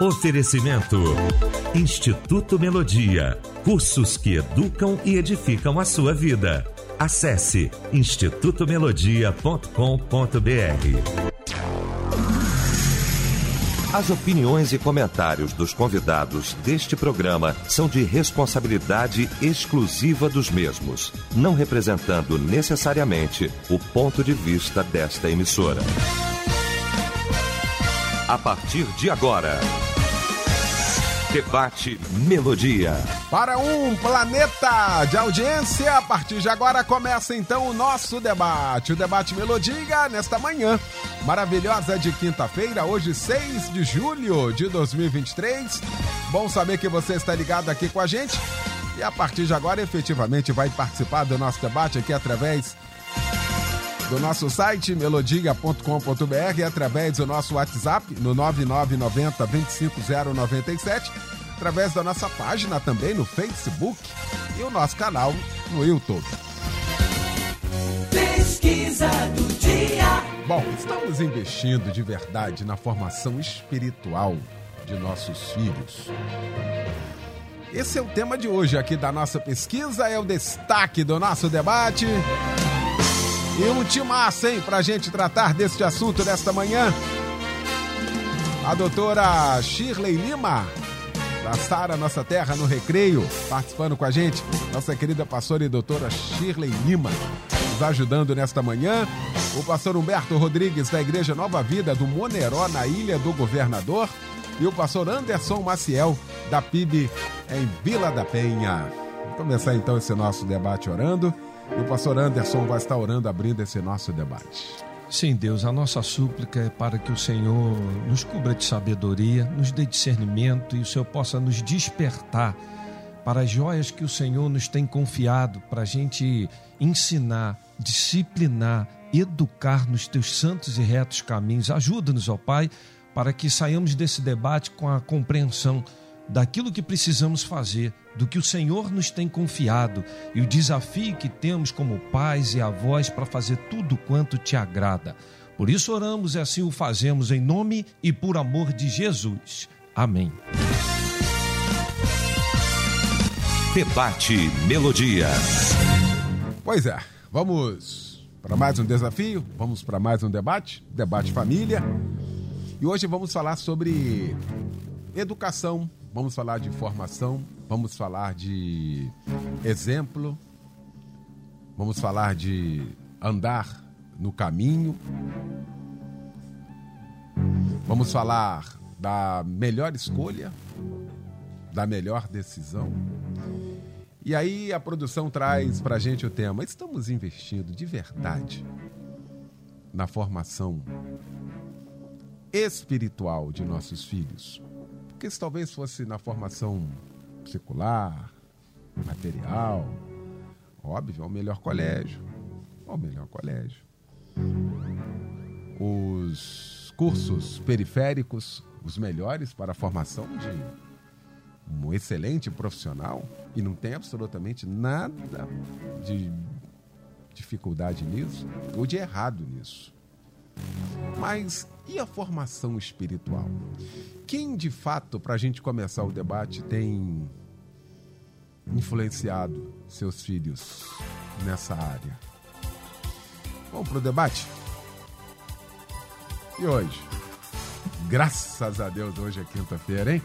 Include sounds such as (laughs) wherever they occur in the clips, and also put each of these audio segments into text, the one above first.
Oferecimento Instituto Melodia. Cursos que educam e edificam a sua vida. Acesse institutomelodia.com.br. As opiniões e comentários dos convidados deste programa são de responsabilidade exclusiva dos mesmos, não representando necessariamente o ponto de vista desta emissora. A partir de agora. Debate Melodia. Para um planeta de audiência, a partir de agora começa então o nosso debate. O debate Melodia nesta manhã maravilhosa de quinta-feira, hoje 6 de julho de 2023. Bom saber que você está ligado aqui com a gente e a partir de agora efetivamente vai participar do nosso debate aqui através do nosso site melodia.com.br através do nosso WhatsApp no 9990 25097, através da nossa página também no Facebook e o nosso canal no YouTube. Pesquisa do dia. Bom, estamos investindo de verdade na formação espiritual de nossos filhos. Esse é o tema de hoje aqui da nossa pesquisa, é o destaque do nosso debate. E um timaço, hein, pra gente tratar deste assunto desta manhã. A doutora Shirley Lima, da Sara Nossa Terra no Recreio, participando com a gente. Nossa querida pastora e doutora Shirley Lima, nos ajudando nesta manhã. O pastor Humberto Rodrigues, da Igreja Nova Vida do Moneró, na Ilha do Governador. E o pastor Anderson Maciel, da PIB em Vila da Penha. Vamos começar então esse nosso debate orando. E o pastor Anderson vai estar orando, abrindo esse nosso debate. Sim, Deus, a nossa súplica é para que o Senhor nos cubra de sabedoria, nos dê discernimento e o Senhor possa nos despertar para as joias que o Senhor nos tem confiado, para a gente ensinar, disciplinar, educar nos teus santos e retos caminhos. Ajuda-nos, ó Pai, para que saiamos desse debate com a compreensão daquilo que precisamos fazer, do que o Senhor nos tem confiado e o desafio que temos como pais e avós para fazer tudo quanto te agrada. Por isso oramos e assim o fazemos em nome e por amor de Jesus. Amém. Debate Melodia. Pois é, vamos para mais um desafio, vamos para mais um debate, debate família. E hoje vamos falar sobre educação vamos falar de formação, vamos falar de exemplo, vamos falar de andar no caminho, vamos falar da melhor escolha, da melhor decisão. E aí a produção traz para gente o tema: estamos investindo de verdade na formação espiritual de nossos filhos. Porque se talvez fosse na formação secular, material, óbvio, é o melhor colégio. É o melhor colégio. Os cursos periféricos, os melhores para a formação de um excelente profissional, e não tem absolutamente nada de dificuldade nisso ou de errado nisso. Mas e a formação espiritual? Quem de fato, para a gente começar o debate, tem influenciado seus filhos nessa área? Vamos para o debate? E hoje? Graças a Deus, hoje é quinta-feira, hein?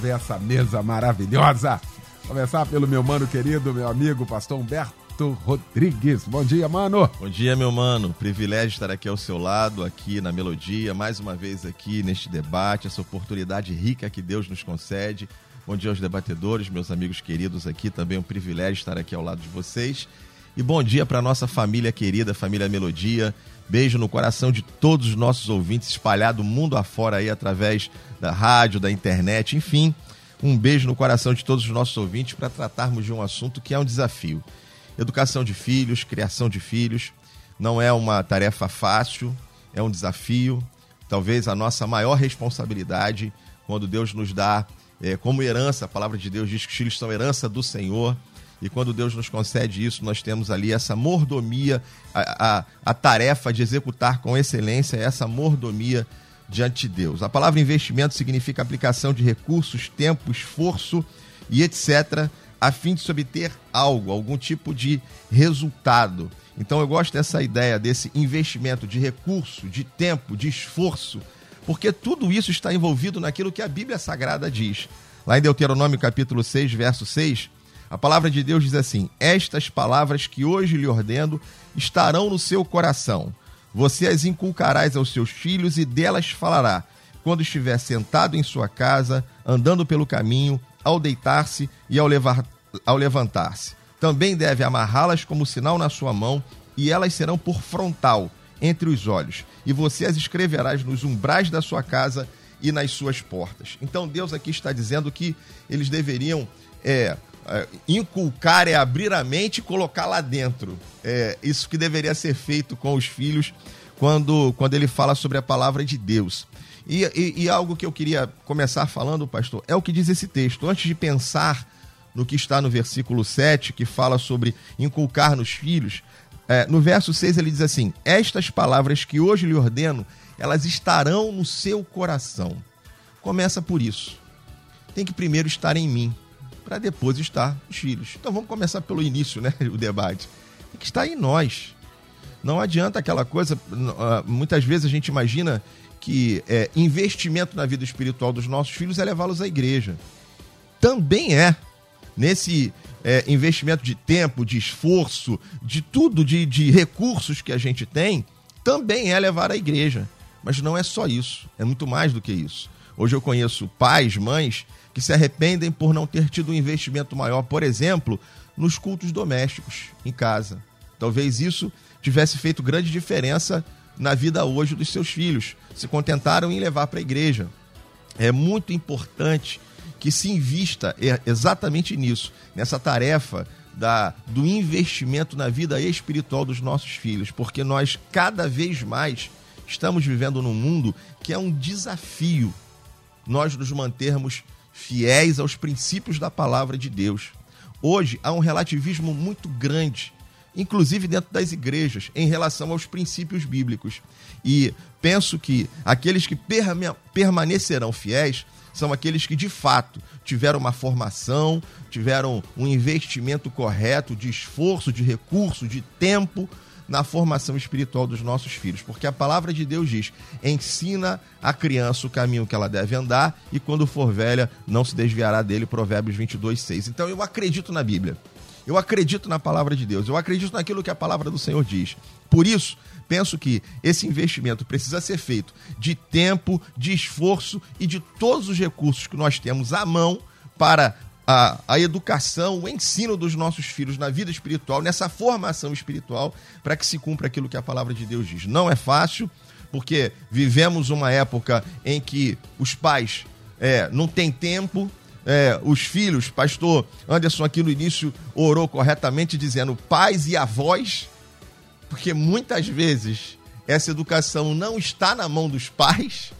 Ver essa mesa maravilhosa. Começar pelo meu mano querido, meu amigo, pastor Humberto Rodrigues. Bom dia, mano. Bom dia, meu mano. Privilégio estar aqui ao seu lado, aqui na Melodia, mais uma vez aqui neste debate, essa oportunidade rica que Deus nos concede. Bom dia aos debatedores, meus amigos queridos aqui, também um privilégio estar aqui ao lado de vocês. E bom dia para nossa família querida, família Melodia. Beijo no coração de todos os nossos ouvintes espalhado mundo afora aí através da rádio, da internet, enfim. Um beijo no coração de todos os nossos ouvintes para tratarmos de um assunto que é um desafio. Educação de filhos, criação de filhos, não é uma tarefa fácil, é um desafio, talvez a nossa maior responsabilidade quando Deus nos dá é, como herança, a palavra de Deus diz que os filhos são herança do Senhor, e quando Deus nos concede isso, nós temos ali essa mordomia, a, a, a tarefa de executar com excelência essa mordomia diante de Deus. A palavra investimento significa aplicação de recursos, tempo, esforço e etc., a fim de se obter algo, algum tipo de resultado. Então eu gosto dessa ideia desse investimento de recurso, de tempo, de esforço, porque tudo isso está envolvido naquilo que a Bíblia Sagrada diz. Lá em Deuteronômio capítulo 6, verso 6, a palavra de Deus diz assim: Estas palavras que hoje lhe ordeno estarão no seu coração. Você as inculcarás aos seus filhos e delas falará, quando estiver sentado em sua casa, andando pelo caminho, ao deitar-se e ao, ao levantar-se. Também deve amarrá-las como sinal na sua mão, e elas serão por frontal entre os olhos, e você as escreverás nos umbrais da sua casa e nas suas portas. Então Deus aqui está dizendo que eles deveriam é, é, inculcar é abrir a mente e colocar lá dentro. É isso que deveria ser feito com os filhos quando, quando ele fala sobre a palavra de Deus. E, e, e, algo que eu queria começar falando, pastor, é o que diz esse texto. Antes de pensar no que está no versículo 7, que fala sobre inculcar nos filhos, é, no verso 6 ele diz assim: Estas palavras que hoje lhe ordeno, elas estarão no seu coração. Começa por isso. Tem que primeiro estar em mim, para depois estar nos filhos. Então vamos começar pelo início, né? (laughs) O debate. Tem que estar em nós. Não adianta aquela coisa. Ah, muitas vezes a gente imagina que é, investimento na vida espiritual dos nossos filhos é levá-los à igreja. Também é. Nesse é, investimento de tempo, de esforço, de tudo, de, de recursos que a gente tem, também é levar à igreja. Mas não é só isso, é muito mais do que isso. Hoje eu conheço pais, mães, que se arrependem por não ter tido um investimento maior, por exemplo, nos cultos domésticos em casa. Talvez isso tivesse feito grande diferença na vida hoje dos seus filhos. Se contentaram em levar para a igreja. É muito importante que se invista exatamente nisso, nessa tarefa da, do investimento na vida espiritual dos nossos filhos, porque nós cada vez mais estamos vivendo num mundo que é um desafio nós nos mantermos fiéis aos princípios da palavra de Deus. Hoje há um relativismo muito grande inclusive dentro das igrejas, em relação aos princípios bíblicos. E penso que aqueles que permanecerão fiéis são aqueles que de fato tiveram uma formação, tiveram um investimento correto de esforço, de recurso, de tempo na formação espiritual dos nossos filhos, porque a palavra de Deus diz: ensina a criança o caminho que ela deve andar e quando for velha não se desviará dele. Provérbios 22, 6. Então eu acredito na Bíblia. Eu acredito na palavra de Deus, eu acredito naquilo que a palavra do Senhor diz. Por isso, penso que esse investimento precisa ser feito de tempo, de esforço e de todos os recursos que nós temos à mão para a, a educação, o ensino dos nossos filhos na vida espiritual, nessa formação espiritual, para que se cumpra aquilo que a palavra de Deus diz. Não é fácil, porque vivemos uma época em que os pais é, não têm tempo, é, os filhos, pastor Anderson aqui no início orou corretamente dizendo pais e avós, porque muitas vezes essa educação não está na mão dos pais,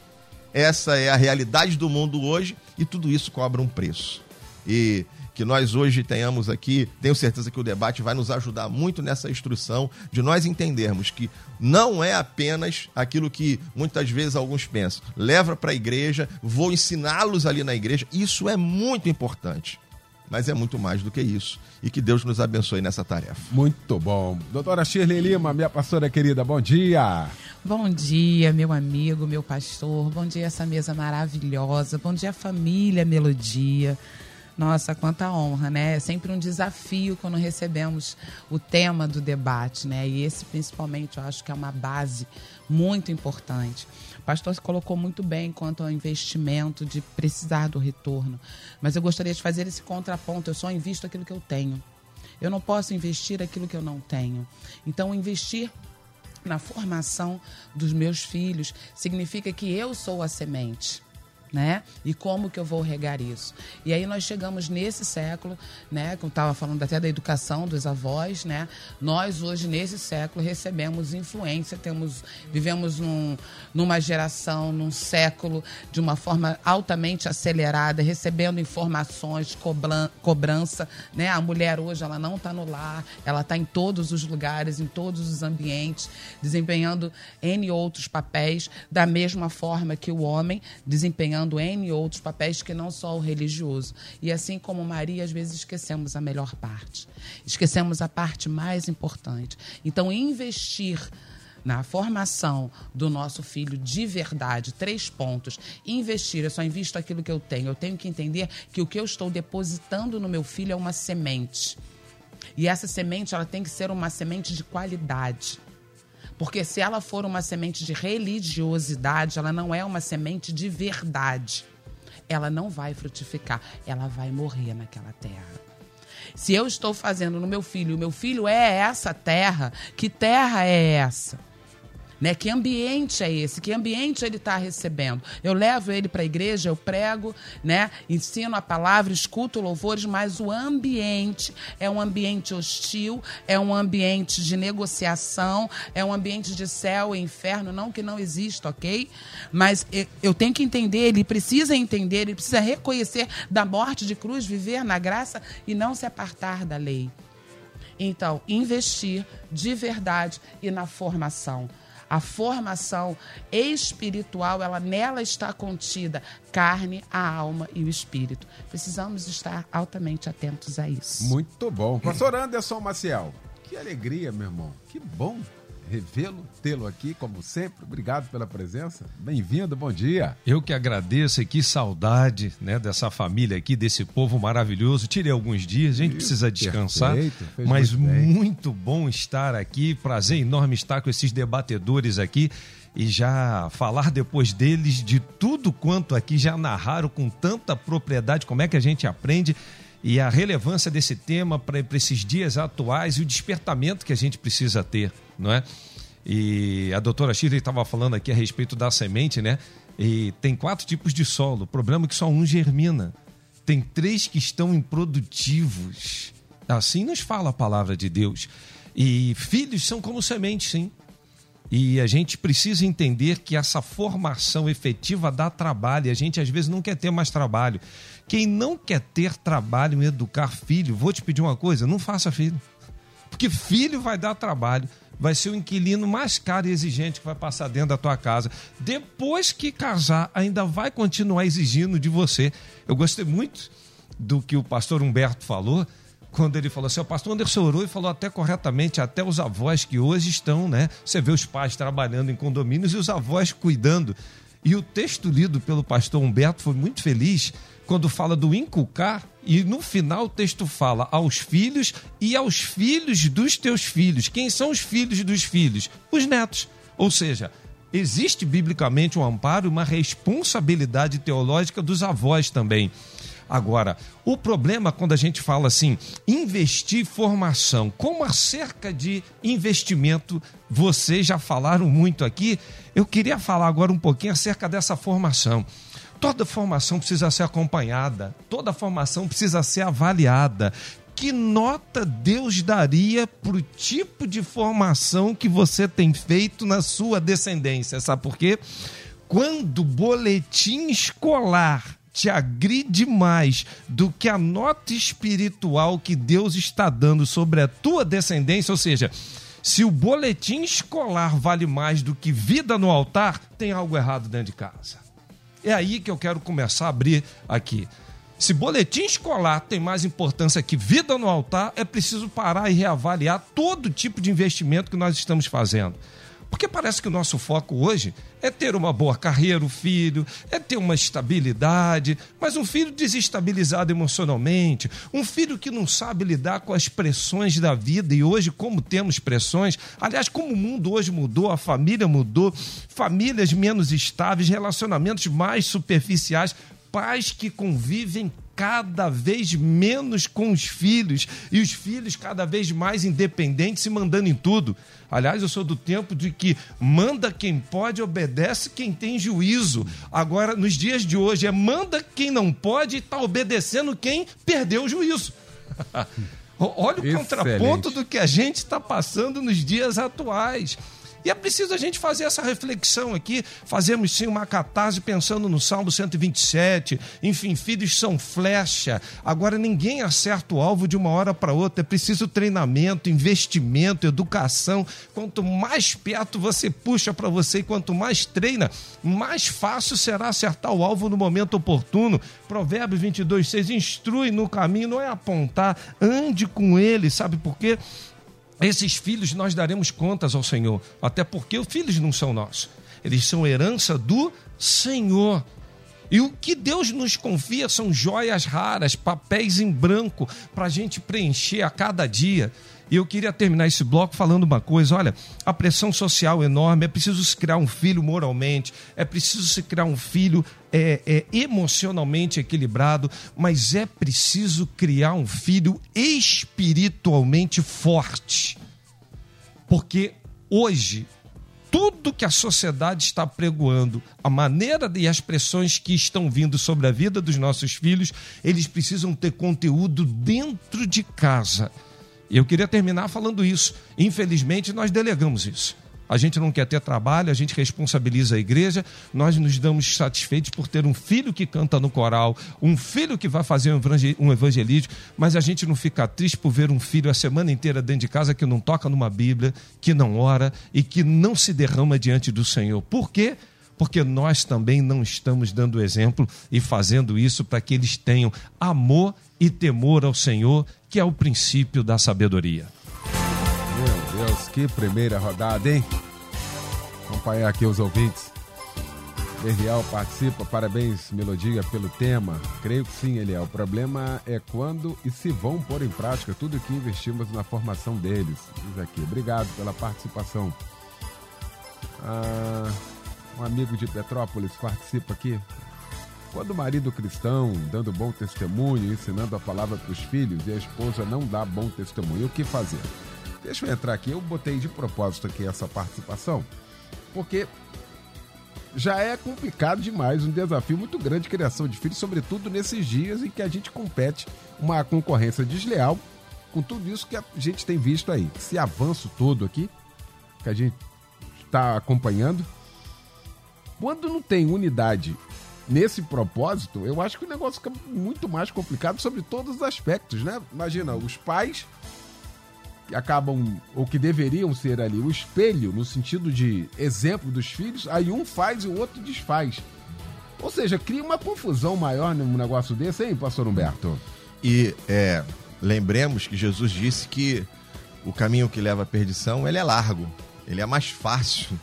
essa é a realidade do mundo hoje e tudo isso cobra um preço. E que nós hoje tenhamos aqui, tenho certeza que o debate vai nos ajudar muito nessa instrução de nós entendermos que não é apenas aquilo que muitas vezes alguns pensam, leva para a igreja, vou ensiná-los ali na igreja, isso é muito importante. Mas é muito mais do que isso. E que Deus nos abençoe nessa tarefa. Muito bom. Doutora Shirley Lima, minha pastora querida, bom dia. Bom dia, meu amigo, meu pastor. Bom dia, essa mesa maravilhosa. Bom dia, família Melodia. Nossa, quanta honra, né? É sempre um desafio quando recebemos o tema do debate, né? E esse, principalmente, eu acho que é uma base muito importante. O pastor se colocou muito bem quanto ao investimento de precisar do retorno. Mas eu gostaria de fazer esse contraponto. Eu só invisto aquilo que eu tenho. Eu não posso investir aquilo que eu não tenho. Então, investir na formação dos meus filhos significa que eu sou a semente né? E como que eu vou regar isso? E aí nós chegamos nesse século, né? Como estava falando até da educação dos avós, né? Nós hoje nesse século recebemos influência, temos vivemos num, numa geração, num século de uma forma altamente acelerada, recebendo informações, cobran, cobrança, né? A mulher hoje ela não está no lar, ela está em todos os lugares, em todos os ambientes, desempenhando n outros papéis da mesma forma que o homem desempenhando desempenhando N outros papéis que não só o religioso. E assim como Maria, às vezes esquecemos a melhor parte. Esquecemos a parte mais importante. Então, investir na formação do nosso filho de verdade, três pontos. Investir, eu só invisto aquilo que eu tenho. Eu tenho que entender que o que eu estou depositando no meu filho é uma semente. E essa semente, ela tem que ser uma semente de qualidade. Porque se ela for uma semente de religiosidade, ela não é uma semente de verdade. Ela não vai frutificar, ela vai morrer naquela terra. Se eu estou fazendo no meu filho, o meu filho é essa terra, que terra é essa? Né? Que ambiente é esse? Que ambiente ele está recebendo? Eu levo ele para a igreja, eu prego, né? ensino a palavra, escuto louvores, mas o ambiente é um ambiente hostil, é um ambiente de negociação, é um ambiente de céu e inferno, não que não exista, ok? Mas eu tenho que entender, ele precisa entender, ele precisa reconhecer da morte de cruz, viver na graça e não se apartar da lei. Então, investir de verdade e na formação a formação espiritual, ela nela está contida carne, a alma e o espírito. Precisamos estar altamente atentos a isso. Muito bom. Pastor Anderson Maciel, que alegria, meu irmão. Que bom revê-lo, tê-lo aqui, como sempre. Obrigado pela presença. Bem-vindo, bom dia. Eu que agradeço e que saudade né, dessa família aqui, desse povo maravilhoso. Tirei alguns dias, a gente Isso, precisa descansar. Perfeito, mas muito, muito bom estar aqui. Prazer enorme estar com esses debatedores aqui e já falar depois deles de tudo quanto aqui já narraram com tanta propriedade, como é que a gente aprende e a relevância desse tema para esses dias atuais e o despertamento que a gente precisa ter, não é? E a doutora Shirley estava falando aqui a respeito da semente, né? E tem quatro tipos de solo. O problema é que só um germina. Tem três que estão improdutivos. Assim nos fala a palavra de Deus. E filhos são como sementes, sim. E a gente precisa entender que essa formação efetiva dá trabalho. E a gente às vezes não quer ter mais trabalho. Quem não quer ter trabalho em educar filho, vou te pedir uma coisa: não faça filho. Porque filho vai dar trabalho, vai ser o inquilino mais caro e exigente que vai passar dentro da tua casa. Depois que casar, ainda vai continuar exigindo de você. Eu gostei muito do que o pastor Humberto falou quando ele falou assim, o pastor Anderson orou e falou até corretamente, até os avós que hoje estão, né? Você vê os pais trabalhando em condomínios e os avós cuidando. E o texto lido pelo pastor Humberto foi muito feliz quando fala do inculcar e no final o texto fala aos filhos e aos filhos dos teus filhos. Quem são os filhos dos filhos? Os netos. Ou seja, existe biblicamente um amparo, uma responsabilidade teológica dos avós também. Agora, o problema quando a gente fala assim, investir formação, como acerca de investimento, vocês já falaram muito aqui, eu queria falar agora um pouquinho acerca dessa formação. Toda formação precisa ser acompanhada, toda formação precisa ser avaliada. Que nota Deus daria para o tipo de formação que você tem feito na sua descendência? Sabe por quê? Quando o boletim escolar te agride mais do que a nota espiritual que Deus está dando sobre a tua descendência, ou seja, se o boletim escolar vale mais do que vida no altar, tem algo errado dentro de casa. É aí que eu quero começar a abrir aqui. Se boletim escolar tem mais importância que vida no altar, é preciso parar e reavaliar todo tipo de investimento que nós estamos fazendo. Porque parece que o nosso foco hoje é ter uma boa carreira, o filho, é ter uma estabilidade, mas um filho desestabilizado emocionalmente, um filho que não sabe lidar com as pressões da vida, e hoje, como temos pressões, aliás, como o mundo hoje mudou, a família mudou, famílias menos estáveis, relacionamentos mais superficiais, pais que convivem cada vez menos com os filhos e os filhos cada vez mais independentes e mandando em tudo. Aliás, eu sou do tempo de que manda quem pode, obedece quem tem juízo. Agora, nos dias de hoje, é manda quem não pode e está obedecendo quem perdeu o juízo. (laughs) Olha o Excelente. contraponto do que a gente está passando nos dias atuais. E é preciso a gente fazer essa reflexão aqui. Fazemos sim uma catarse pensando no Salmo 127. Enfim, filhos são flecha. Agora ninguém acerta o alvo de uma hora para outra. É preciso treinamento, investimento, educação. Quanto mais perto você puxa para você e quanto mais treina, mais fácil será acertar o alvo no momento oportuno. Provérbios 22, 6. Instrui no caminho, não é apontar. Ande com ele. Sabe por quê? Esses filhos nós daremos contas ao Senhor, até porque os filhos não são nossos, eles são herança do Senhor. E o que Deus nos confia são joias raras, papéis em branco, para a gente preencher a cada dia. E eu queria terminar esse bloco falando uma coisa: olha, a pressão social é enorme, é preciso se criar um filho moralmente, é preciso se criar um filho é, é, emocionalmente equilibrado, mas é preciso criar um filho espiritualmente forte. Porque hoje, tudo que a sociedade está pregoando, a maneira e as pressões que estão vindo sobre a vida dos nossos filhos, eles precisam ter conteúdo dentro de casa. Eu queria terminar falando isso. Infelizmente, nós delegamos isso. A gente não quer ter trabalho, a gente responsabiliza a igreja, nós nos damos satisfeitos por ter um filho que canta no coral, um filho que vai fazer um evangelismo, mas a gente não fica triste por ver um filho a semana inteira dentro de casa que não toca numa Bíblia, que não ora e que não se derrama diante do Senhor. Por quê? Porque nós também não estamos dando exemplo e fazendo isso para que eles tenham amor e temor ao Senhor que é o princípio da sabedoria. Meu Deus, que primeira rodada, hein? Acompanhar aqui os ouvintes. Eliel participa, parabéns, Melodia, pelo tema. Creio que sim, Eliel. O problema é quando e se vão pôr em prática tudo que investimos na formação deles. Diz aqui. Obrigado pela participação. Ah, um amigo de Petrópolis participa aqui. Quando o marido cristão, dando bom testemunho, ensinando a palavra para os filhos, e a esposa não dá bom testemunho, o que fazer? Deixa eu entrar aqui, eu botei de propósito aqui essa participação, porque já é complicado demais, um desafio muito grande de criação de filhos, sobretudo nesses dias em que a gente compete uma concorrência desleal com tudo isso que a gente tem visto aí. Esse avanço todo aqui, que a gente está acompanhando. Quando não tem unidade nesse propósito, eu acho que o negócio fica muito mais complicado sobre todos os aspectos, né? Imagina, os pais que acabam, ou que deveriam ser ali, o espelho, no sentido de exemplo dos filhos, aí um faz e o outro desfaz. Ou seja, cria uma confusão maior num negócio desse, hein, pastor Humberto? E é, lembremos que Jesus disse que o caminho que leva à perdição ele é largo, ele é mais fácil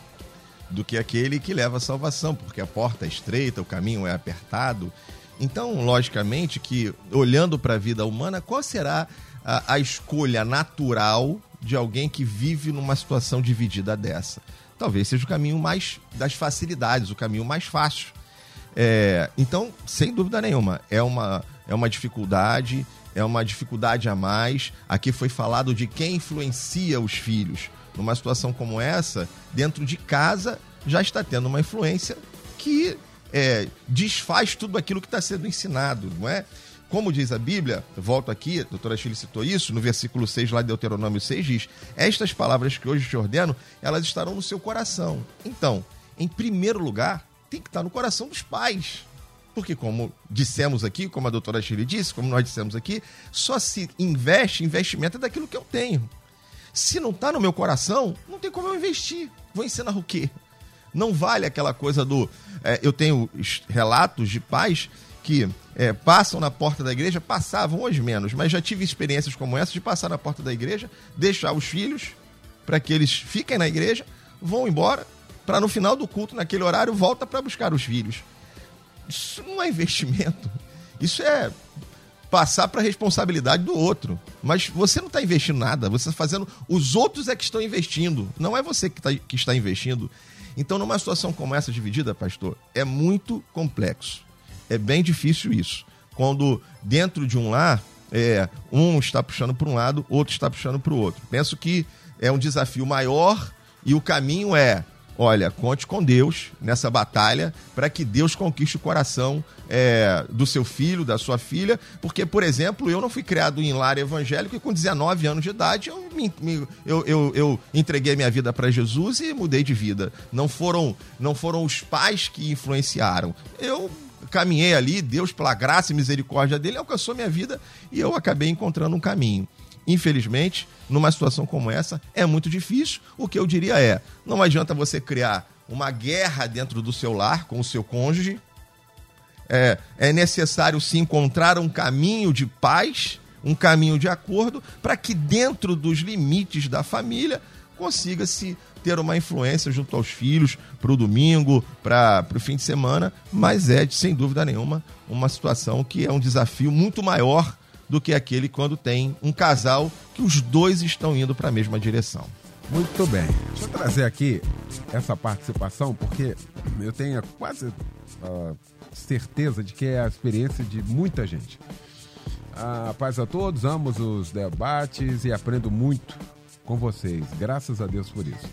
do que aquele que leva à salvação, porque a porta é estreita, o caminho é apertado. Então, logicamente, que olhando para a vida humana, qual será a, a, escolha natural de alguém que vive numa situação dividida dessa? Talvez seja o caminho mais das facilidades, o caminho mais fácil. É, então, sem dúvida nenhuma, é uma, é uma dificuldade, é uma dificuldade a mais. Aqui foi falado de quem influencia os filhos numa situação como essa, dentro de casa, já está tendo uma influência que é, desfaz tudo aquilo que está sendo ensinado, não é? Como diz a Bíblia, volto aqui, a doutora Chile citou isso, no versículo 6 lá de Deuteronômio 6 diz: Estas palavras que hoje te ordeno, elas estarão no seu coração. Então, em primeiro lugar, tem que estar no coração dos pais. Porque, como dissemos aqui, como a doutora Chile disse, como nós dissemos aqui, só se investe, investimento é daquilo que eu tenho. Se não está no meu coração, não tem como eu investir. Vou ensinar o quê? Não vale aquela coisa do. É, eu tenho relatos de pais que é, passam na porta da igreja, passavam hoje menos, mas já tive experiências como essa de passar na porta da igreja, deixar os filhos para que eles fiquem na igreja, vão embora, para no final do culto, naquele horário, volta para buscar os filhos. Isso não é investimento. Isso é passar para a responsabilidade do outro. Mas você não está investindo nada, você está fazendo. Os outros é que estão investindo, não é você que, tá, que está investindo. Então, numa situação como essa dividida, pastor, é muito complexo. É bem difícil isso. quando dentro de um lar, é, um está puxando para um lado, outro está puxando para o outro. Penso que é um desafio maior e o caminho é olha, conte com Deus nessa batalha para que Deus conquiste o coração é, do seu filho, da sua filha, porque, por exemplo, eu não fui criado em lar evangélico e com 19 anos de idade eu, me, me, eu, eu, eu entreguei minha vida para Jesus e mudei de vida. Não foram, não foram os pais que influenciaram. Eu caminhei ali, Deus, pela graça e misericórdia dele, alcançou minha vida e eu acabei encontrando um caminho. Infelizmente, numa situação como essa, é muito difícil. O que eu diria é: não adianta você criar uma guerra dentro do seu lar com o seu cônjuge. É, é necessário se encontrar um caminho de paz, um caminho de acordo, para que dentro dos limites da família consiga-se ter uma influência junto aos filhos para o domingo, para o fim de semana, mas é, sem dúvida nenhuma, uma situação que é um desafio muito maior do que aquele quando tem um casal que os dois estão indo para a mesma direção. Muito bem. Deixa eu trazer aqui essa participação, porque eu tenho quase uh, certeza de que é a experiência de muita gente. A paz a todos, amo os debates e aprendo muito com vocês. Graças a Deus por isso.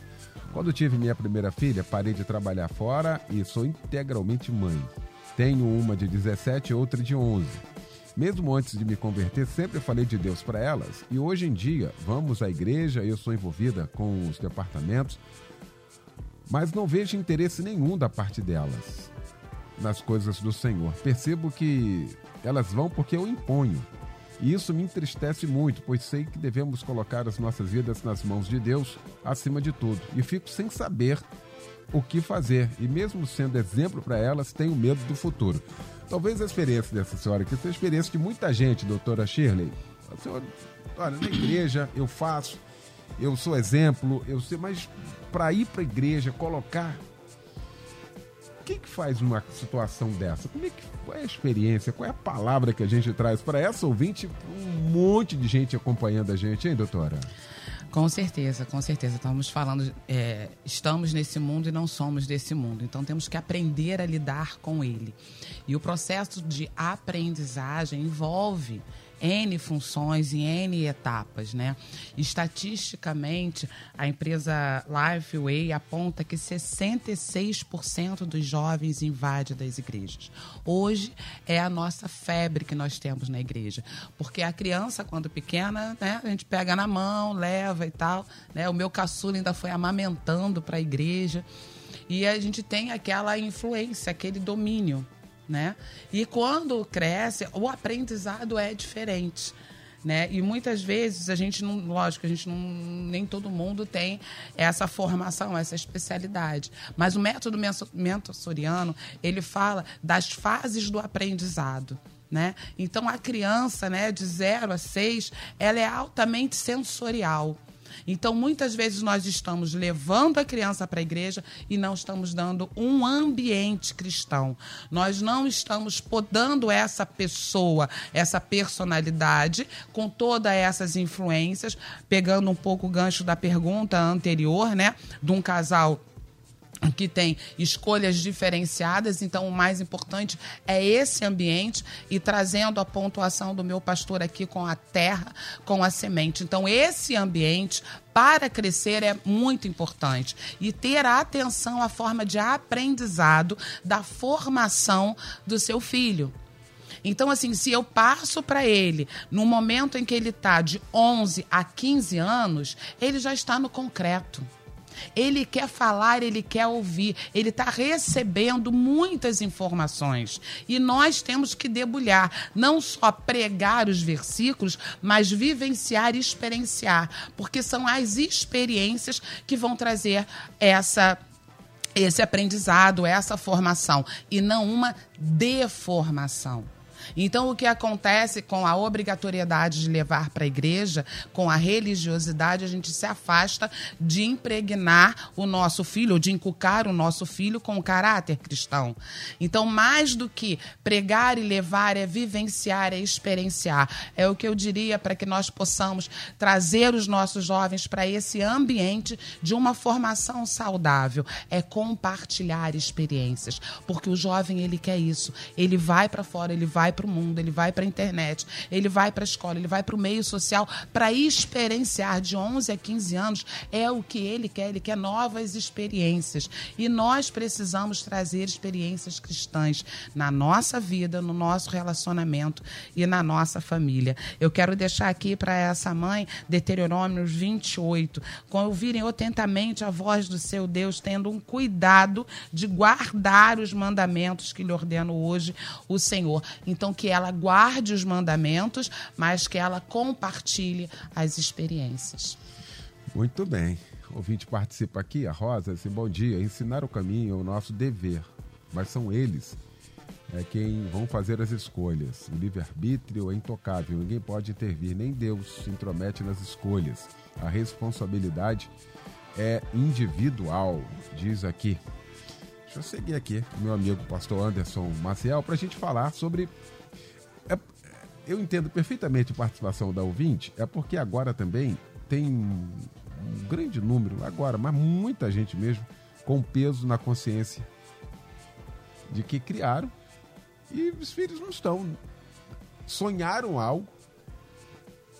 Quando tive minha primeira filha, parei de trabalhar fora e sou integralmente mãe. Tenho uma de 17 e outra de 11. Mesmo antes de me converter, sempre falei de Deus para elas. E hoje em dia, vamos à igreja, eu sou envolvida com os departamentos, mas não vejo interesse nenhum da parte delas nas coisas do Senhor. Percebo que elas vão porque eu imponho. E isso me entristece muito, pois sei que devemos colocar as nossas vidas nas mãos de Deus acima de tudo. E fico sem saber o que fazer. E mesmo sendo exemplo para elas, tenho medo do futuro. Talvez a experiência dessa senhora aqui seja a experiência de muita gente, doutora Shirley. A senhora, olha, na igreja eu faço, eu sou exemplo, eu sei, mas para ir para a igreja, colocar. O que, que faz uma situação dessa? Como é que, qual é a experiência? Qual é a palavra que a gente traz para essa ouvinte? Um monte de gente acompanhando a gente, hein, doutora? Com certeza, com certeza. Estamos falando, é, estamos nesse mundo e não somos desse mundo. Então temos que aprender a lidar com ele. E o processo de aprendizagem envolve N funções e N etapas, né? Estatisticamente, a empresa Lifeway aponta que 66% dos jovens invadem das igrejas. Hoje é a nossa febre que nós temos na igreja, porque a criança, quando pequena, né, a gente pega na mão, leva e tal, né? O meu caçula ainda foi amamentando para a igreja. E a gente tem aquela influência, aquele domínio né? E quando cresce, o aprendizado é diferente. Né? E muitas vezes a gente não, lógico, a gente não, nem todo mundo tem essa formação, essa especialidade. Mas o método mentorsoriano, ele fala das fases do aprendizado. Né? Então a criança, né, de 0 a 6, ela é altamente sensorial. Então, muitas vezes nós estamos levando a criança para a igreja e não estamos dando um ambiente cristão. Nós não estamos podando essa pessoa, essa personalidade, com todas essas influências, pegando um pouco o gancho da pergunta anterior, né, de um casal que tem escolhas diferenciadas, então o mais importante é esse ambiente e trazendo a pontuação do meu pastor aqui com a terra, com a semente. Então esse ambiente para crescer é muito importante e ter atenção à forma de aprendizado da formação do seu filho. Então, assim, se eu passo para ele no momento em que ele está de 11 a 15 anos, ele já está no concreto. Ele quer falar, ele quer ouvir, ele está recebendo muitas informações. E nós temos que debulhar, não só pregar os versículos, mas vivenciar e experienciar, porque são as experiências que vão trazer essa esse aprendizado, essa formação e não uma deformação. Então, o que acontece com a obrigatoriedade de levar para a igreja, com a religiosidade, a gente se afasta de impregnar o nosso filho, de inculcar o nosso filho com o caráter cristão. Então, mais do que pregar e levar, é vivenciar, é experienciar. É o que eu diria para que nós possamos trazer os nossos jovens para esse ambiente de uma formação saudável. É compartilhar experiências. Porque o jovem, ele quer isso. Ele vai para fora, ele vai vai para o mundo, ele vai para a internet, ele vai para a escola, ele vai para o meio social para experienciar de 11 a 15 anos é o que ele quer, ele quer novas experiências. E nós precisamos trazer experiências cristãs na nossa vida, no nosso relacionamento e na nossa família. Eu quero deixar aqui para essa mãe Deuteronômio 28, quando ouvirem atentamente a voz do seu Deus, tendo um cuidado de guardar os mandamentos que lhe ordeno hoje o Senhor. Então, que ela guarde os mandamentos, mas que ela compartilhe as experiências. Muito bem. Ouvinte participa aqui, a Rosa, assim, bom dia. Ensinar o caminho é o nosso dever, mas são eles é quem vão fazer as escolhas. O livre-arbítrio é intocável, ninguém pode intervir, nem Deus se intromete nas escolhas. A responsabilidade é individual, diz aqui. Deixa eu seguir aqui, meu amigo pastor Anderson Maciel, para a gente falar sobre. É, eu entendo perfeitamente a participação da ouvinte, é porque agora também tem um grande número, agora, mas muita gente mesmo, com peso na consciência de que criaram e os filhos não estão. Sonharam algo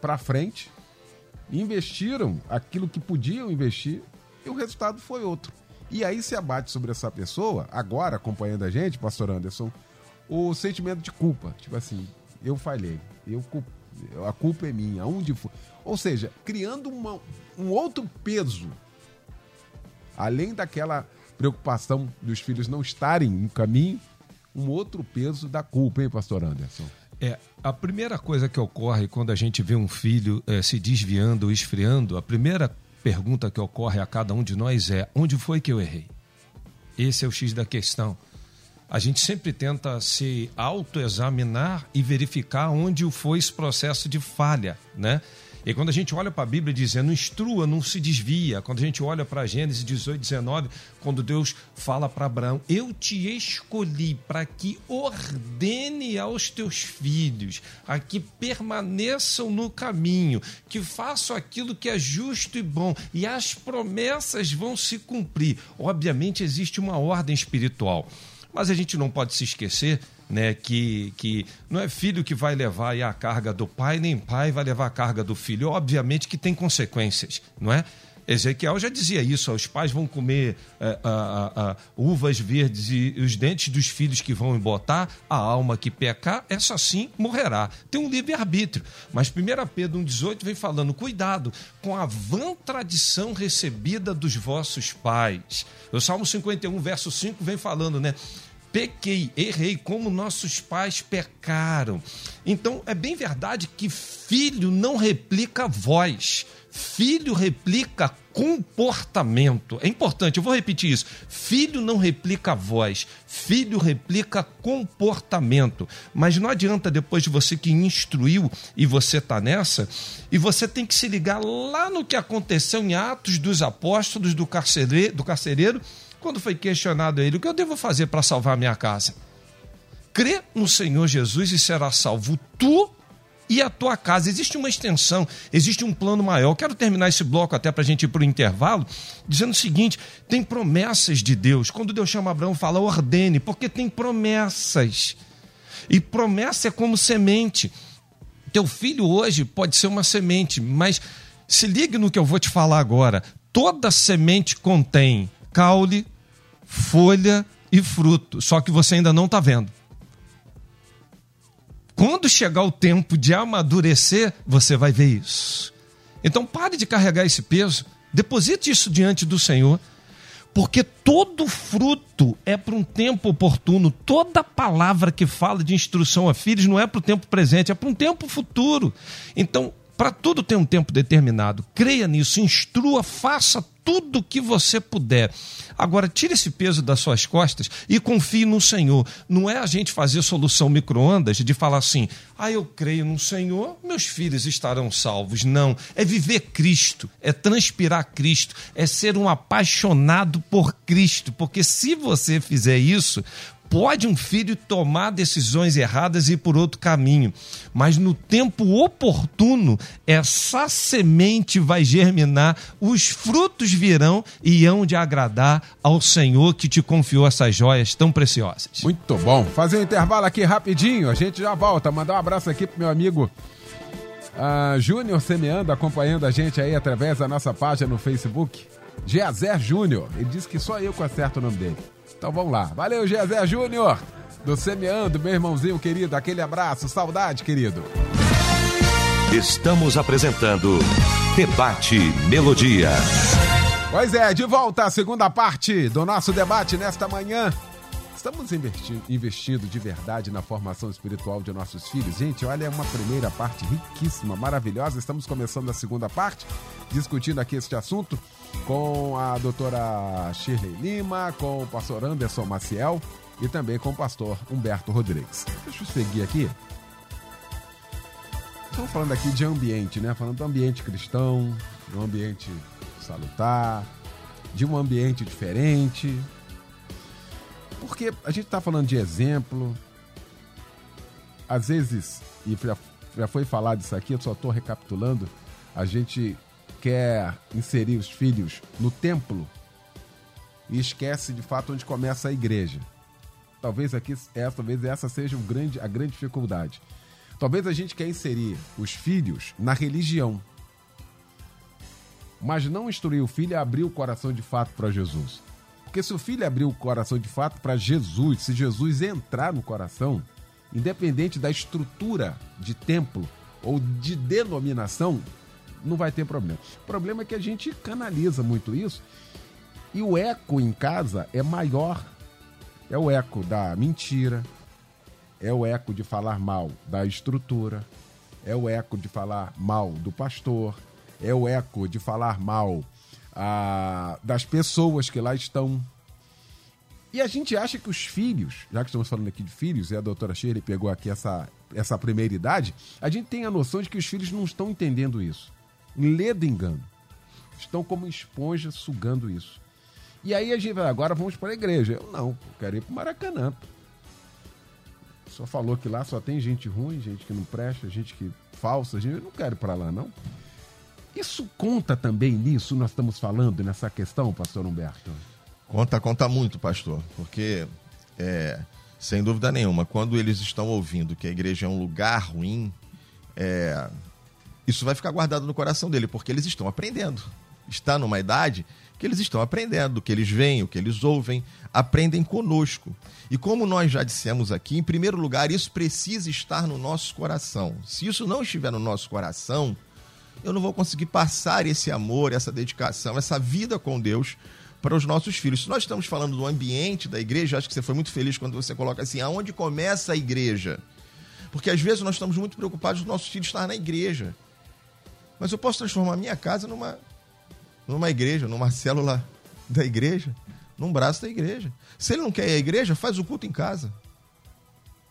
para frente, investiram aquilo que podiam investir e o resultado foi outro. E aí se abate sobre essa pessoa, agora acompanhando a gente, pastor Anderson, o sentimento de culpa. Tipo assim, eu falhei, eu a culpa é minha, onde foi? Ou seja, criando uma, um outro peso, além daquela preocupação dos filhos não estarem no caminho, um outro peso da culpa, hein, pastor Anderson? É, a primeira coisa que ocorre quando a gente vê um filho é, se desviando ou esfriando, a primeira pergunta que ocorre a cada um de nós é: onde foi que eu errei? Esse é o X da questão. A gente sempre tenta se autoexaminar e verificar onde foi esse processo de falha, né? E quando a gente olha para a Bíblia dizendo instrua, não se desvia. Quando a gente olha para Gênesis 18, 19, quando Deus fala para Abraão: Eu te escolhi para que ordene aos teus filhos, a que permaneçam no caminho, que façam aquilo que é justo e bom, e as promessas vão se cumprir. Obviamente, existe uma ordem espiritual. Mas a gente não pode se esquecer né, que, que não é filho que vai levar a carga do pai, nem pai vai levar a carga do filho. Obviamente que tem consequências, não é? Ezequiel já dizia isso: os pais vão comer a, uvas verdes e os dentes dos filhos que vão embotar, a alma que pecar, essa sim morrerá. Tem um livre-arbítrio. Mas 1 Pedro 1,18 vem falando: cuidado com a vã tradição recebida dos vossos pais. O Salmo 51, verso 5 vem falando, né? pequei, errei, como nossos pais pecaram. Então, é bem verdade que filho não replica voz, filho replica comportamento. É importante, eu vou repetir isso. Filho não replica voz, filho replica comportamento. Mas não adianta depois de você que instruiu e você está nessa, e você tem que se ligar lá no que aconteceu em Atos dos Apóstolos do carcereiro, do carcereiro quando foi questionado a ele: O que eu devo fazer para salvar minha casa? Crê no Senhor Jesus e será salvo tu e a tua casa. Existe uma extensão, existe um plano maior. Quero terminar esse bloco até para a gente ir para o intervalo, dizendo o seguinte: tem promessas de Deus. Quando Deus chama Abraão, fala ordene, porque tem promessas. E promessa é como semente. Teu filho hoje pode ser uma semente, mas se ligue no que eu vou te falar agora. Toda semente contém caule, folha e fruto, só que você ainda não está vendo. Quando chegar o tempo de amadurecer, você vai ver isso. Então pare de carregar esse peso, deposite isso diante do Senhor, porque todo fruto é para um tempo oportuno, toda palavra que fala de instrução a filhos não é para o tempo presente, é para um tempo futuro. Então, para tudo tem um tempo determinado. Creia nisso, instrua, faça tudo o que você puder. Agora, tire esse peso das suas costas e confie no Senhor. Não é a gente fazer solução micro-ondas de falar assim, ah, eu creio no Senhor, meus filhos estarão salvos. Não. É viver Cristo, é transpirar Cristo, é ser um apaixonado por Cristo. Porque se você fizer isso, pode um filho tomar decisões erradas e ir por outro caminho, mas no tempo oportuno, essa semente vai germinar, os frutos virão e hão de agradar ao Senhor que te confiou essas joias tão preciosas. Muito bom. Fazer um intervalo aqui rapidinho, a gente já volta. Mandar um abraço aqui pro meu amigo uh, Júnior semeando, acompanhando a gente aí através da nossa página no Facebook. Geazer Júnior. Ele disse que só eu que acerto o nome dele. Então vamos lá. Valeu, Geazer Júnior. Do Semeando, meu irmãozinho querido. Aquele abraço. Saudade, querido. Estamos apresentando Debate Melodia. Pois é, de volta à segunda parte do nosso debate nesta manhã. Estamos investindo, investindo de verdade na formação espiritual de nossos filhos. Gente, olha, é uma primeira parte riquíssima, maravilhosa. Estamos começando a segunda parte, discutindo aqui este assunto com a doutora Shirley Lima, com o pastor Anderson Maciel e também com o pastor Humberto Rodrigues. Deixa eu seguir aqui. Estamos falando aqui de ambiente, né? Falando do ambiente cristão, de um ambiente salutar, de um ambiente diferente, porque a gente está falando de exemplo. Às vezes, e já, já foi falado isso aqui, eu só estou recapitulando. A gente quer inserir os filhos no templo e esquece de fato onde começa a igreja. Talvez aqui essa, talvez essa seja grande, a grande dificuldade. Talvez a gente quer inserir os filhos na religião, mas não instruir o filho a abrir o coração de fato para Jesus. Porque se o filho abrir o coração de fato para Jesus, se Jesus entrar no coração, independente da estrutura de templo ou de denominação, não vai ter problema. O problema é que a gente canaliza muito isso e o eco em casa é maior. É o eco da mentira, é o eco de falar mal da estrutura, é o eco de falar mal do pastor, é o eco de falar mal a, das pessoas que lá estão. E a gente acha que os filhos, já que estamos falando aqui de filhos, e a doutora Shirley pegou aqui essa, essa primeira idade, a gente tem a noção de que os filhos não estão entendendo isso. Ledo engano. Estão como esponja sugando isso. E aí a gente vai, agora vamos para a igreja. Eu não, eu quero ir para o Maracanã. Só falou que lá só tem gente ruim, gente que não presta, gente que falsa, gente. Eu não quero ir para lá, não. Isso conta também nisso, nós estamos falando nessa questão, pastor Humberto? Conta, conta muito, pastor, porque é, sem dúvida nenhuma, quando eles estão ouvindo que a igreja é um lugar ruim, é, isso vai ficar guardado no coração dele, porque eles estão aprendendo. Está numa idade que eles estão aprendendo, o que eles veem, o que eles ouvem, aprendem conosco. E como nós já dissemos aqui, em primeiro lugar, isso precisa estar no nosso coração. Se isso não estiver no nosso coração, eu não vou conseguir passar esse amor, essa dedicação, essa vida com Deus para os nossos filhos. Se nós estamos falando do ambiente da igreja, acho que você foi muito feliz quando você coloca assim, aonde começa a igreja? Porque às vezes nós estamos muito preocupados dos nossos filhos estar na igreja. Mas eu posso transformar minha casa numa, numa igreja, numa célula da igreja, num braço da igreja. Se ele não quer ir à igreja, faz o culto em casa.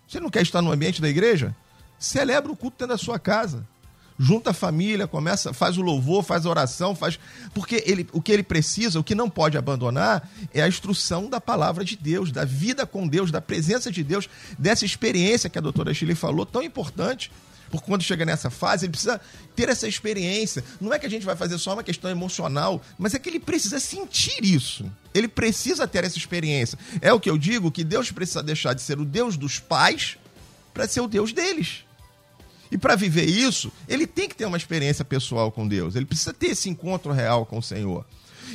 Se ele não quer estar no ambiente da igreja, celebra o culto dentro da sua casa junta a família, começa, faz o louvor, faz a oração, faz. Porque ele, o que ele precisa, o que não pode abandonar, é a instrução da palavra de Deus, da vida com Deus, da presença de Deus, dessa experiência que a doutora Chile falou, tão importante. Porque quando chega nessa fase, ele precisa ter essa experiência. Não é que a gente vai fazer só uma questão emocional, mas é que ele precisa sentir isso. Ele precisa ter essa experiência. É o que eu digo, que Deus precisa deixar de ser o Deus dos pais para ser o Deus deles. E para viver isso, ele tem que ter uma experiência pessoal com Deus. Ele precisa ter esse encontro real com o Senhor.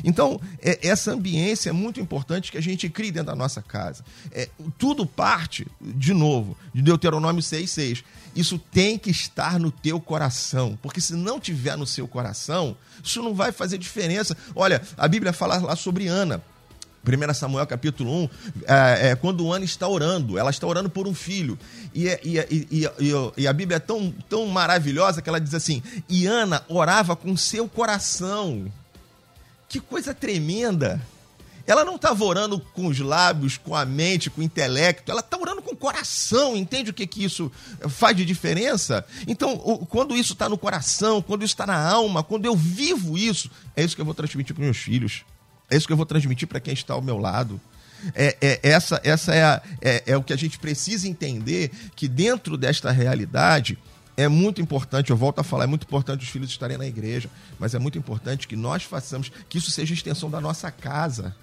Então, é, essa ambiência é muito importante que a gente crie dentro da nossa casa. É, tudo parte, de novo, de Deuteronômio 6,6. Isso tem que estar no teu coração, porque se não tiver no seu coração, isso não vai fazer diferença. Olha, a Bíblia fala lá sobre Ana. 1 Samuel capítulo 1, é, é, quando Ana está orando, ela está orando por um filho. E, é, e, e, e, a Bíblia é tão, tão maravilhosa que ela diz assim: e Ana orava com seu coração. Que coisa tremenda! Ela não estava orando com os lábios, com a mente, com o intelecto, ela está orando com o coração. Entende o que, que isso faz de diferença? Então, quando isso está no coração, quando isso está na alma, quando eu vivo isso, é isso que eu vou transmitir para meus filhos. É isso que eu vou transmitir para quem está ao meu lado. É, é essa essa é, a, é, é o que a gente precisa entender que dentro desta realidade é muito importante, eu volto a falar, é muito importante os filhos estarem na igreja, mas é muito importante que nós façamos, que isso seja extensão da nossa casa.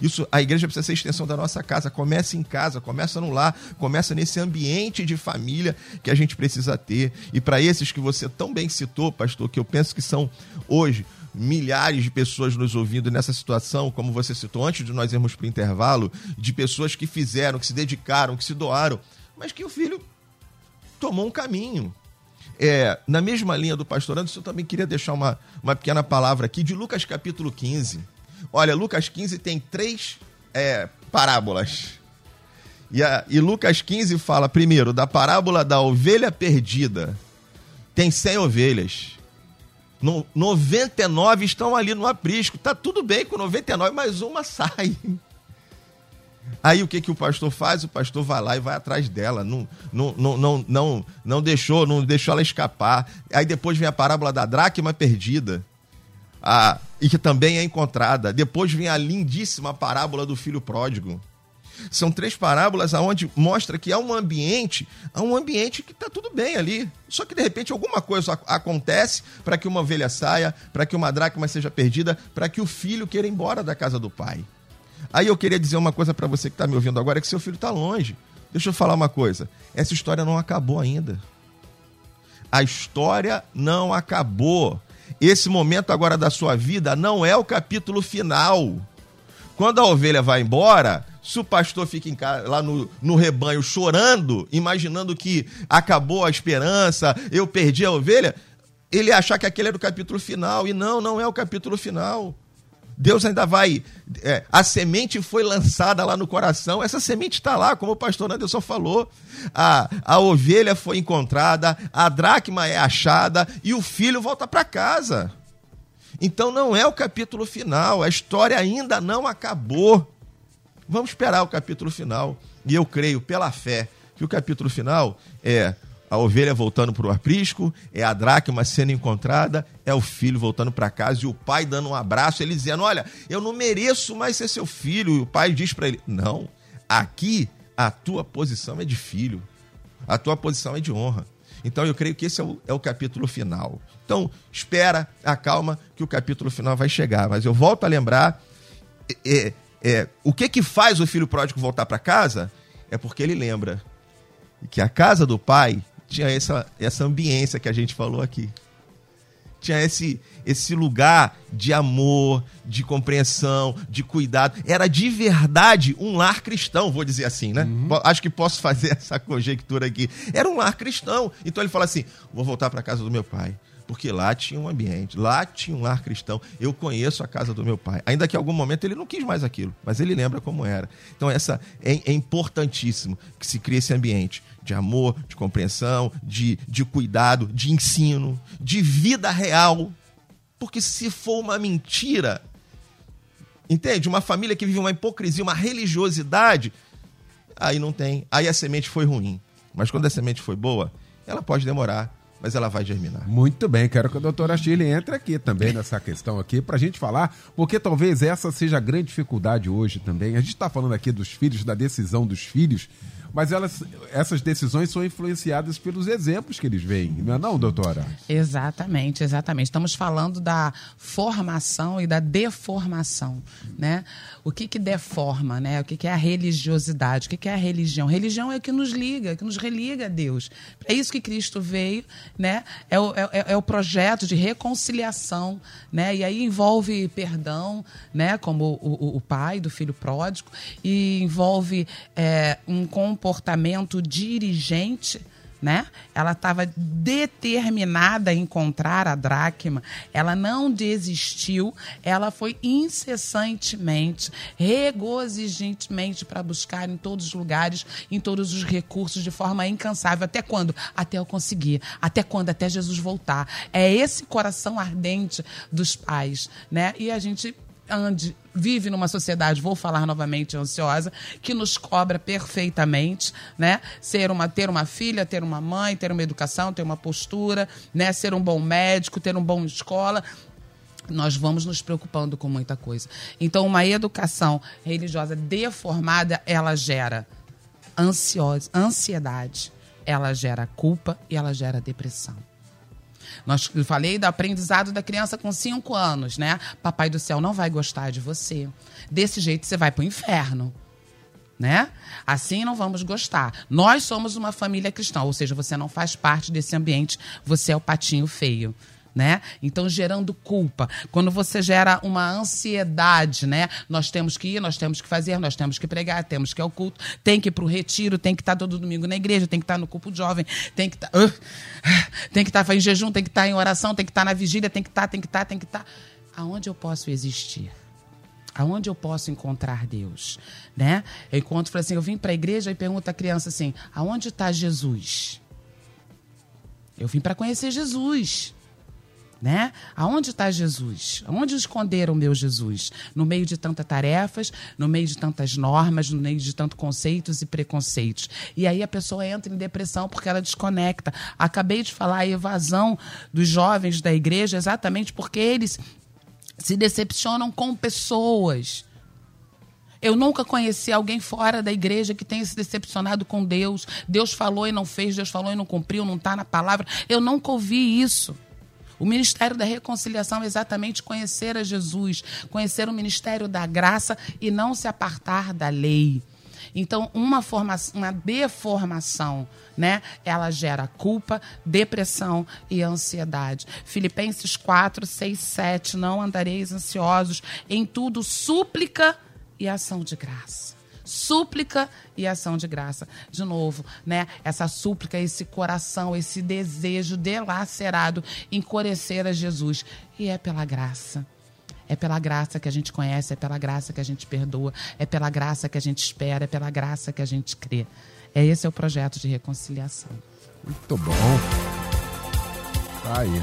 Isso, a igreja precisa ser extensão da nossa casa. Começa em casa, começa no lar, começa nesse ambiente de família que a gente precisa ter. E para esses que você tão bem citou, pastor, que eu penso que são hoje milhares de pessoas nos ouvindo nessa situação, como você citou antes de nós irmos para o intervalo, de pessoas que fizeram, que se dedicaram, que se doaram, mas que o filho tomou um caminho. É, na mesma linha do pastor Anderson, eu também queria deixar uma, uma pequena palavra aqui de Lucas capítulo 15. Olha, Lucas 15 tem três é, parábolas. E, a, e Lucas 15 fala, primeiro, da parábola da ovelha perdida. Tem 100 ovelhas. No, 99 estão ali no aprisco. Tá tudo bem com 99, mas uma (laughs) sai. Aí o que, que o pastor faz? O pastor vai lá e vai atrás dela. Não, não, não, não, não, não deixou, não deixou ela escapar. Aí depois vem a parábola da dracma perdida a, e que também é encontrada. Depois vem a lindíssima parábola do filho pródigo. São três parábolas aonde mostra que há um ambiente, há um ambiente que está tudo bem ali. Só que de repente alguma coisa acontece para que uma ovelha saia, para que uma dracma seja perdida, para que o filho queira ir embora da casa do pai. Aí eu queria dizer uma coisa para você que está me ouvindo agora, é que seu filho está longe. Deixa eu falar uma coisa. Essa história não acabou ainda. A história não acabou. Esse momento agora da sua vida não é o capítulo final. Quando a ovelha vai embora, se o pastor fica casa, lá no, no rebanho chorando, imaginando que acabou a esperança, eu perdi a ovelha, ele achar que aquele era o capítulo final. E não, não é o capítulo final. Deus ainda vai. É, a semente foi lançada lá no coração, essa semente está lá, como o pastor Anderson falou. A, a ovelha foi encontrada, a dracma é achada e o filho volta para casa. Então não é o capítulo final, a história ainda não acabou. Vamos esperar o capítulo final. E eu creio, pela fé, que o capítulo final é a ovelha voltando para o aprisco, é a dracma sendo encontrada, é o filho voltando para casa e o pai dando um abraço, ele dizendo: Olha, eu não mereço mais ser seu filho. E o pai diz para ele: Não, aqui a tua posição é de filho, a tua posição é de honra. Então eu creio que esse é o, é o capítulo final. Então espera, acalma, que o capítulo final vai chegar. Mas eu volto a lembrar: é, é, o que, que faz o filho pródigo voltar para casa? É porque ele lembra que a casa do pai tinha essa, essa ambiência que a gente falou aqui. Tinha esse, esse lugar de amor, de compreensão, de cuidado. Era de verdade um lar cristão, vou dizer assim, né? Uhum. Acho que posso fazer (laughs) essa conjectura aqui. Era um lar cristão. Então ele fala assim: vou voltar para casa do meu pai porque lá tinha um ambiente, lá tinha um lar cristão. Eu conheço a casa do meu pai. Ainda que em algum momento ele não quis mais aquilo, mas ele lembra como era. Então essa é, é importantíssimo que se crie esse ambiente de amor, de compreensão, de, de cuidado, de ensino, de vida real. Porque se for uma mentira, entende? Uma família que vive uma hipocrisia, uma religiosidade, aí não tem. Aí a semente foi ruim. Mas quando a semente foi boa, ela pode demorar mas ela vai germinar. Muito bem, quero que a doutora Shirley entre aqui também nessa questão aqui para a gente falar, porque talvez essa seja a grande dificuldade hoje também. A gente está falando aqui dos filhos, da decisão dos filhos, mas elas, essas decisões são influenciadas pelos exemplos que eles veem, não é não, doutora? Exatamente, exatamente. Estamos falando da formação e da deformação, né? O que que deforma, né? O que que é a religiosidade? O que que é a religião? Religião é o que nos liga, que nos religa a Deus. É isso que Cristo veio, né? É o, é, é o projeto de reconciliação, né? E aí envolve perdão, né? Como o, o, o pai do filho pródigo, e envolve é, um comportamento comportamento dirigente, né? Ela estava determinada a encontrar a dracma, ela não desistiu, ela foi incessantemente, regozijantemente para buscar em todos os lugares, em todos os recursos, de forma incansável. Até quando? Até eu conseguir. Até quando? Até Jesus voltar. É esse coração ardente dos pais, né? E a gente ande, vive numa sociedade, vou falar novamente, ansiosa, que nos cobra perfeitamente, né? Ser uma, ter uma filha, ter uma mãe, ter uma educação, ter uma postura, né? Ser um bom médico, ter uma boa escola. nós vamos nos preocupando com muita coisa. Então, uma educação religiosa deformada, ela gera ansiosa, ansiedade, ela gera culpa e ela gera depressão. Nós eu falei do aprendizado da criança com 5 anos, né? Papai do céu não vai gostar de você. Desse jeito você vai para o inferno. Né? Assim não vamos gostar. Nós somos uma família cristã, ou seja, você não faz parte desse ambiente, você é o patinho feio né? Então gerando culpa. Quando você gera uma ansiedade, né? Nós temos que ir, nós temos que fazer, nós temos que pregar, temos que ir ao culto, tem que ir para o retiro, tem que estar todo domingo na igreja, tem que estar no culto jovem, tem que estar, uh, tem que estar em jejum, tem que estar em oração, tem que estar na vigília, tem que estar, tem que estar, tem que estar. Aonde eu posso existir? Aonde eu posso encontrar Deus, né? Eu encontro, assim, eu vim para a igreja e pergunto à criança assim: aonde está Jesus? Eu vim para conhecer Jesus né? Aonde está Jesus? Aonde esconderam meu Jesus? No meio de tantas tarefas, no meio de tantas normas, no meio de tantos conceitos e preconceitos. E aí a pessoa entra em depressão porque ela desconecta. Acabei de falar a evasão dos jovens da igreja exatamente porque eles se decepcionam com pessoas. Eu nunca conheci alguém fora da igreja que tenha se decepcionado com Deus. Deus falou e não fez, Deus falou e não cumpriu, não está na palavra. Eu nunca ouvi isso. O ministério da reconciliação é exatamente conhecer a Jesus, conhecer o ministério da graça e não se apartar da lei. Então, uma, formação, uma deformação, né? Ela gera culpa, depressão e ansiedade. Filipenses 4, 6, 7. Não andareis ansiosos, em tudo súplica e ação de graça súplica e ação de graça. De novo, né? Essa súplica, esse coração, esse desejo delacerado em conhecer a Jesus. E é pela graça. É pela graça que a gente conhece, é pela graça que a gente perdoa, é pela graça que a gente espera, é pela graça que a gente crê. É esse é o projeto de reconciliação. Muito bom. Tá aí.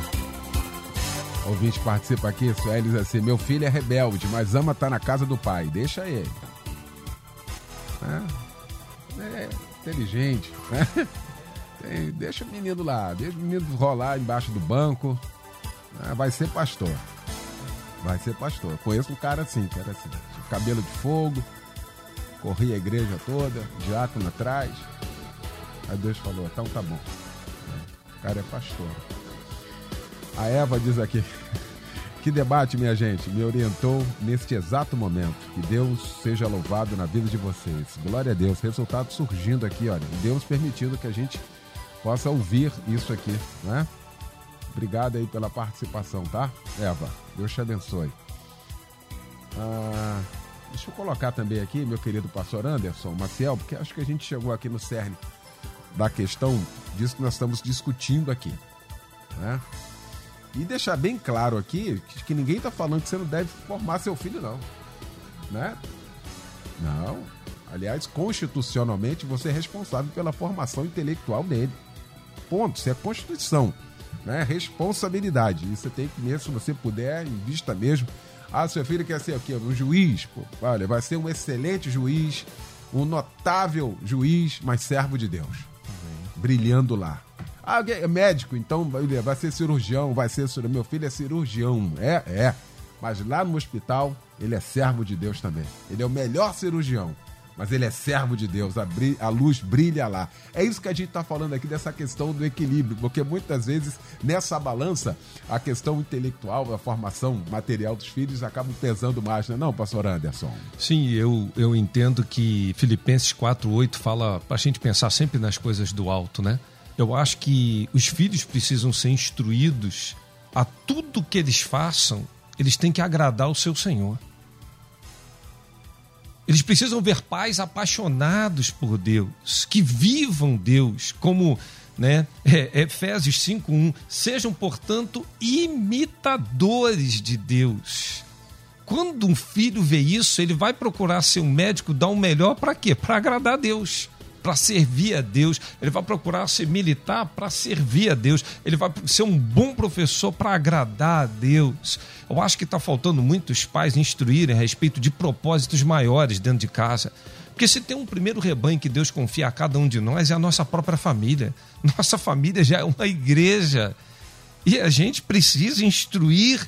Ouvinte participa aqui, Sueli diz assim: meu filho é rebelde, mas ama estar tá na casa do pai. Deixa ele né? É inteligente, né? (laughs) Tem, deixa o menino lá, deixa o menino rolar embaixo do banco. Né? Vai ser pastor. Vai ser pastor. Conheço um cara assim, era assim, cabelo de fogo, corria a igreja toda, diácono atrás. Aí Deus falou, então tá bom. O cara é pastor. A Eva diz aqui, (laughs) que debate, minha gente, me orientou neste exato momento. Que Deus seja louvado na vida de vocês. Glória a Deus. Resultado surgindo aqui, olha. Deus permitindo que a gente possa ouvir isso aqui, né? Obrigado aí pela participação, tá? Eva, Deus te abençoe. Ah, deixa eu colocar também aqui, meu querido pastor Anderson Maciel, porque acho que a gente chegou aqui no cerne da questão disso que nós estamos discutindo aqui, né? E deixar bem claro aqui que, que ninguém está falando que você não deve formar seu filho, não. Né? Não. Aliás, constitucionalmente, você é responsável pela formação intelectual dele. Ponto. Isso é Constituição. Né? Responsabilidade. E você tem que, mesmo se você puder, em vista mesmo. Ah, seu filho quer ser o quê? Um juiz? Pô, olha, vai ser um excelente juiz, um notável juiz, mas servo de Deus. Brilhando lá. Ah, é médico, então vai ser cirurgião, vai ser. Meu filho é cirurgião. É, é. Mas lá no hospital, ele é servo de Deus também. Ele é o melhor cirurgião. Mas ele é servo de Deus, a, a luz brilha lá. É isso que a gente está falando aqui dessa questão do equilíbrio, porque muitas vezes nessa balança, a questão intelectual, a formação material dos filhos acabam pesando mais, não é, não, pastor Anderson? Sim, eu, eu entendo que Filipenses 4,8 fala para a gente pensar sempre nas coisas do alto, né? Eu acho que os filhos precisam ser instruídos a tudo que eles façam, eles têm que agradar o seu Senhor. Eles precisam ver pais apaixonados por Deus, que vivam Deus, como né, é, Efésios 5:1, sejam, portanto, imitadores de Deus. Quando um filho vê isso, ele vai procurar ser um médico, dar o um melhor para quê? Para agradar a Deus para servir a Deus, ele vai procurar ser militar para servir a Deus, ele vai ser um bom professor para agradar a Deus. Eu acho que está faltando muitos pais instruírem a respeito de propósitos maiores dentro de casa. Porque se tem um primeiro rebanho que Deus confia a cada um de nós, é a nossa própria família. Nossa família já é uma igreja. E a gente precisa instruir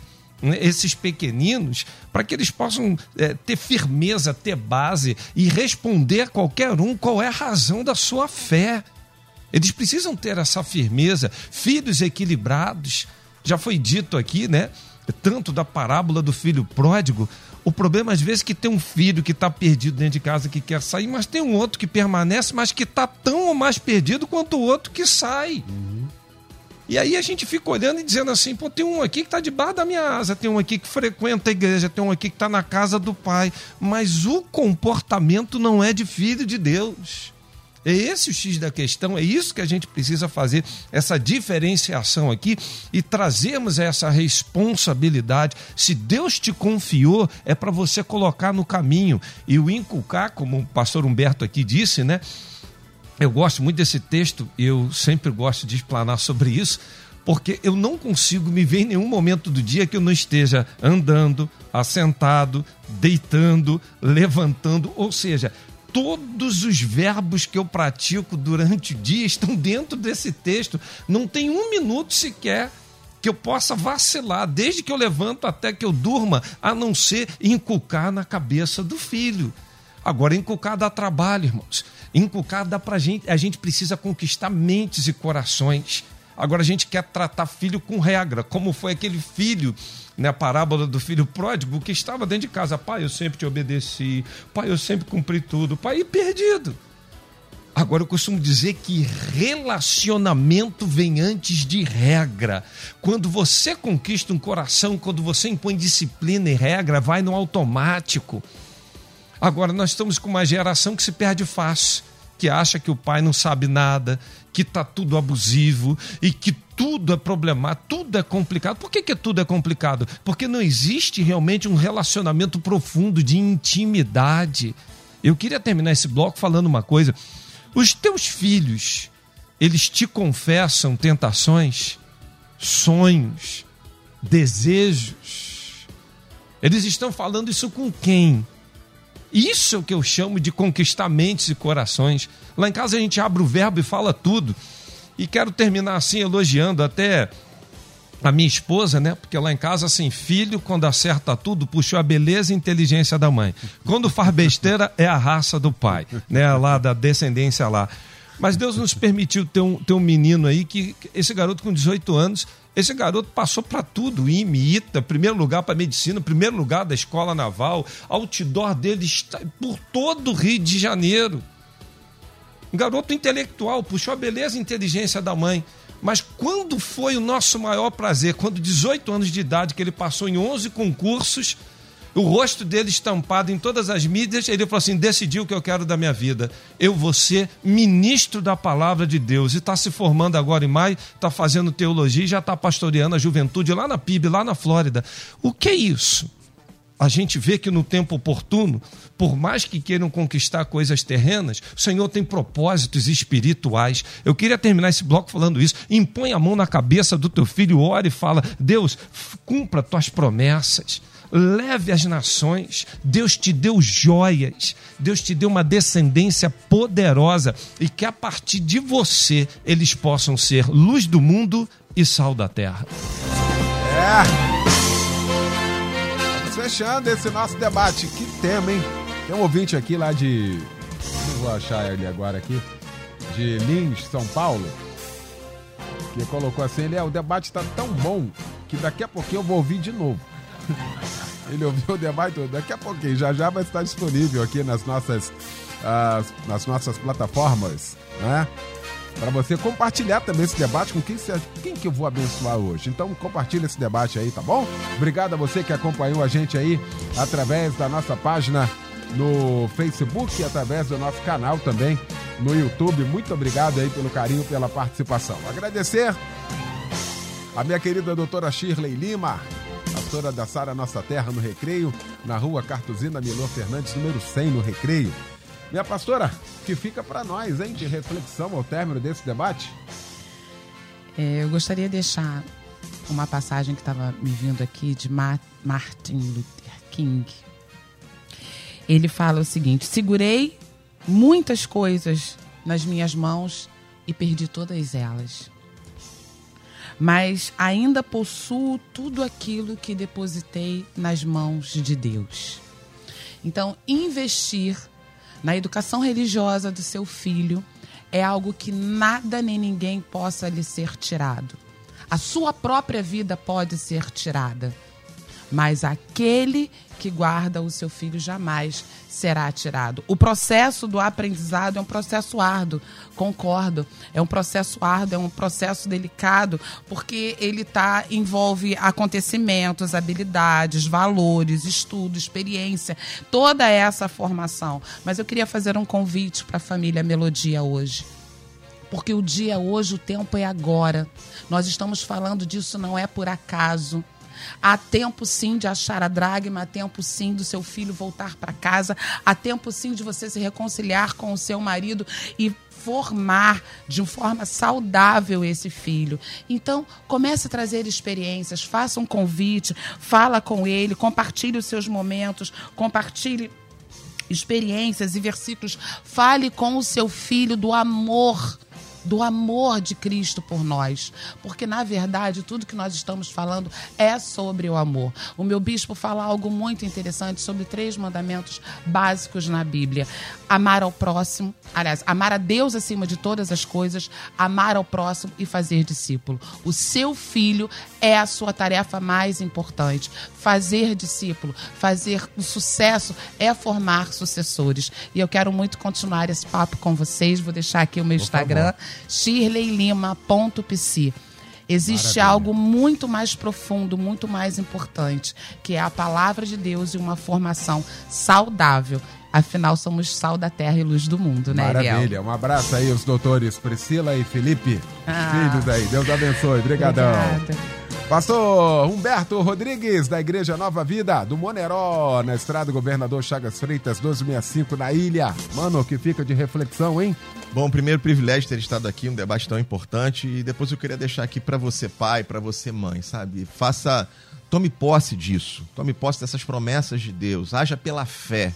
esses pequeninos para que eles possam é, ter firmeza, ter base e responder a qualquer um qual é a razão da sua fé. Eles precisam ter essa firmeza, filhos equilibrados. Já foi dito aqui, né? Tanto da parábola do filho pródigo. O problema, às vezes, é que tem um filho que está perdido dentro de casa que quer sair, mas tem um outro que permanece, mas que está tão ou mais perdido quanto o outro que sai. Uhum. E aí a gente fica olhando e dizendo assim: pô, tem um aqui que está debaixo da minha asa, tem um aqui que frequenta a igreja, tem um aqui que está na casa do pai. Mas o comportamento não é de filho de Deus. É esse o X da questão, é isso que a gente precisa fazer, essa diferenciação aqui e trazermos essa responsabilidade. Se Deus te confiou, é para você colocar no caminho e o inculcar, como o pastor Humberto aqui disse, né? Eu gosto muito desse texto, eu sempre gosto de explanar sobre isso, porque eu não consigo me ver em nenhum momento do dia que eu não esteja andando, assentado, deitando, levantando, ou seja, todos os verbos que eu pratico durante o dia estão dentro desse texto. Não tem um minuto sequer que eu possa vacilar, desde que eu levanto até que eu durma, a não ser inculcar na cabeça do filho. Agora, inculcar dá trabalho, irmãos. Inculcar dá pra gente. A gente precisa conquistar mentes e corações. Agora a gente quer tratar filho com regra, como foi aquele filho né, a parábola do filho pródigo que estava dentro de casa. Pai, eu sempre te obedeci. Pai, eu sempre cumpri tudo. Pai, e perdido. Agora eu costumo dizer que relacionamento vem antes de regra. Quando você conquista um coração, quando você impõe disciplina e regra, vai no automático. Agora nós estamos com uma geração que se perde fácil, que acha que o pai não sabe nada, que está tudo abusivo e que tudo é problemático, tudo é complicado. Por que, que tudo é complicado? Porque não existe realmente um relacionamento profundo de intimidade. Eu queria terminar esse bloco falando uma coisa. Os teus filhos, eles te confessam tentações, sonhos, desejos. Eles estão falando isso com quem? Isso é o que eu chamo de conquistar mentes e corações. Lá em casa a gente abre o verbo e fala tudo. E quero terminar assim elogiando até a minha esposa, né? Porque lá em casa, assim, filho, quando acerta tudo, puxou a beleza e inteligência da mãe. Quando faz besteira, é a raça do pai, né? Lá da descendência lá. Mas Deus nos permitiu ter um, ter um menino aí que, esse garoto com 18 anos, esse garoto passou para tudo, IME, ITA, primeiro lugar para medicina, primeiro lugar da escola naval, outdoor dele está por todo o Rio de Janeiro. Um garoto intelectual, puxou a beleza e inteligência da mãe. Mas quando foi o nosso maior prazer? Quando 18 anos de idade, que ele passou em 11 concursos, o rosto dele estampado em todas as mídias, ele falou assim: decidi o que eu quero da minha vida. Eu vou ser ministro da palavra de Deus. E está se formando agora em maio, está fazendo teologia e já está pastoreando a juventude lá na PIB, lá na Flórida. O que é isso? a gente vê que no tempo oportuno, por mais que queiram conquistar coisas terrenas, o Senhor tem propósitos espirituais. Eu queria terminar esse bloco falando isso. Impõe a mão na cabeça do teu filho, ore e fala: Deus, cumpra tuas promessas. Leve as nações. Deus te deu joias. Deus te deu uma descendência poderosa e que a partir de você eles possam ser luz do mundo e sal da terra. É fechando esse nosso debate. Que tema, hein? Tem um ouvinte aqui lá de. Vou achar ele agora aqui. De Lins, São Paulo. Que colocou assim: ele é, o debate está tão bom que daqui a pouquinho eu vou ouvir de novo. (laughs) ele ouviu o debate todo. Daqui a pouquinho, já já vai estar disponível aqui nas nossas, nas nossas plataformas, né? para você compartilhar também esse debate com quem, quem que eu vou abençoar hoje. Então compartilha esse debate aí, tá bom? Obrigado a você que acompanhou a gente aí através da nossa página no Facebook e através do nosso canal também no YouTube. Muito obrigado aí pelo carinho, pela participação. Agradecer a minha querida doutora Shirley Lima, pastora da Sara Nossa Terra no Recreio, na rua Cartuzina Milor Fernandes, número 100 no Recreio. Minha pastora, que fica para nós, hein, de reflexão ao término desse debate? É, eu gostaria de deixar uma passagem que estava me vindo aqui de Martin Luther King. Ele fala o seguinte: segurei muitas coisas nas minhas mãos e perdi todas elas. Mas ainda possuo tudo aquilo que depositei nas mãos de Deus. Então, investir na educação religiosa do seu filho é algo que nada nem ninguém possa lhe ser tirado. A sua própria vida pode ser tirada, mas aquele que guarda o seu filho jamais será tirado. O processo do aprendizado é um processo árduo, concordo. É um processo árduo, é um processo delicado, porque ele tá envolve acontecimentos, habilidades, valores, estudo, experiência, toda essa formação. Mas eu queria fazer um convite para a família Melodia hoje porque o dia hoje, o tempo é agora. Nós estamos falando disso não é por acaso. Há tempo sim de achar a dragma, há tempo sim do seu filho voltar para casa, há tempo sim de você se reconciliar com o seu marido e formar de forma saudável esse filho. Então, comece a trazer experiências, faça um convite, fala com ele, compartilhe os seus momentos, compartilhe experiências e versículos. Fale com o seu filho do amor do amor de Cristo por nós. Porque, na verdade, tudo que nós estamos falando é sobre o amor. O meu bispo fala algo muito interessante sobre três mandamentos básicos na Bíblia: amar ao próximo, aliás, amar a Deus acima de todas as coisas, amar ao próximo e fazer discípulo. O seu filho é a sua tarefa mais importante. Fazer discípulo, fazer o sucesso é formar sucessores. E eu quero muito continuar esse papo com vocês. Vou deixar aqui o meu Por Instagram. Favor shirleylima.pc. Existe Maravilha. algo muito mais profundo, muito mais importante, que é a palavra de Deus e uma formação saudável. Afinal, somos sal da terra e luz do mundo, né, Maravilha. Ariel? Um abraço aí aos doutores Priscila e Felipe, ah. filhos aí. Deus abençoe. Obrigadão. Obrigada. Pastor Humberto Rodrigues, da Igreja Nova Vida, do Moneró, na estrada Governador Chagas Freitas, 1265, na ilha. Mano, que fica de reflexão, hein? Bom, primeiro privilégio ter estado aqui, um debate tão importante. E depois eu queria deixar aqui para você, pai, para você, mãe, sabe? Faça. Tome posse disso. Tome posse dessas promessas de Deus. Haja pela fé.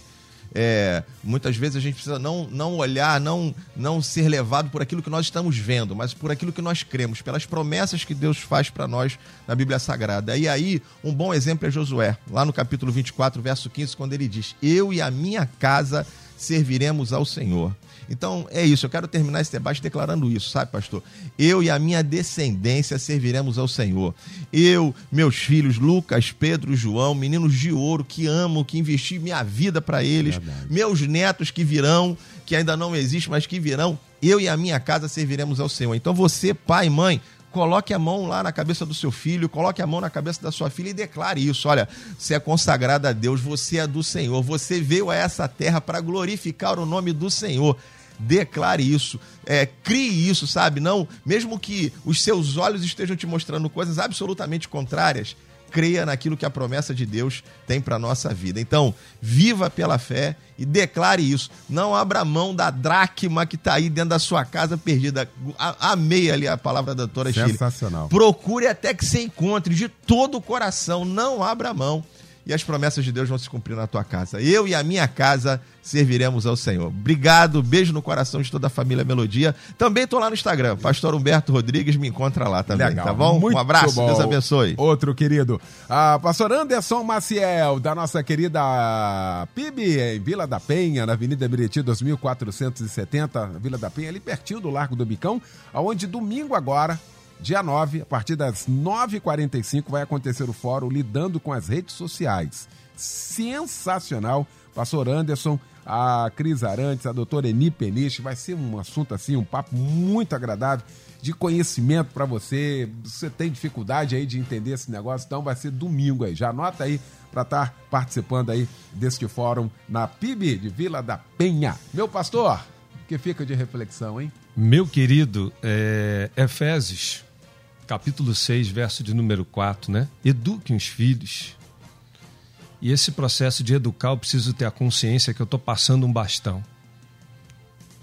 É, muitas vezes a gente precisa não, não olhar, não, não ser levado por aquilo que nós estamos vendo, mas por aquilo que nós cremos, pelas promessas que Deus faz para nós na Bíblia Sagrada. E aí, um bom exemplo é Josué, lá no capítulo 24, verso 15, quando ele diz: Eu e a minha casa serviremos ao Senhor. Então é isso, eu quero terminar esse debate declarando isso, sabe, pastor? Eu e a minha descendência serviremos ao Senhor. Eu, meus filhos, Lucas, Pedro, João, meninos de ouro que amo, que investi minha vida para eles, Verdade. meus netos que virão, que ainda não existem, mas que virão, eu e a minha casa serviremos ao Senhor. Então você, pai e mãe, coloque a mão lá na cabeça do seu filho, coloque a mão na cabeça da sua filha e declare isso. Olha, você é consagrado a Deus, você é do Senhor, você veio a essa terra para glorificar o nome do Senhor declare isso, é, crie isso, sabe? Não, mesmo que os seus olhos estejam te mostrando coisas absolutamente contrárias, creia naquilo que a promessa de Deus tem para nossa vida. Então, viva pela fé e declare isso. Não abra mão da dracma que está aí dentro da sua casa perdida. Amei ali a palavra da doutora Sensacional. Chile. Procure até que você encontre de todo o coração. Não abra mão e as promessas de Deus vão se cumprir na tua casa. Eu e a minha casa serviremos ao Senhor. Obrigado, beijo no coração de toda a família Melodia. Também estou lá no Instagram, Pastor Humberto Rodrigues, me encontra lá também, Legal, tá bom? um abraço, bom. Deus abençoe. Outro querido, ah, Pastor Anderson Maciel, da nossa querida PIB, em Vila da Penha, na Avenida Meriti 2470, Vila da Penha, ali pertinho do Largo do Bicão, aonde domingo agora Dia 9, a partir das 9h45, vai acontecer o fórum Lidando com as Redes Sociais. Sensacional. Pastor Anderson, a Cris Arantes, a doutora Eni Peniche. Vai ser um assunto assim, um papo muito agradável de conhecimento para você. Você tem dificuldade aí de entender esse negócio, então vai ser domingo aí. Já anota aí para estar tá participando aí deste fórum na PIB de Vila da Penha. Meu pastor, que fica de reflexão, hein? Meu querido, é, Efésios capítulo 6, verso de número 4, né? Eduquem os filhos. E esse processo de educar, eu preciso ter a consciência que eu estou passando um bastão.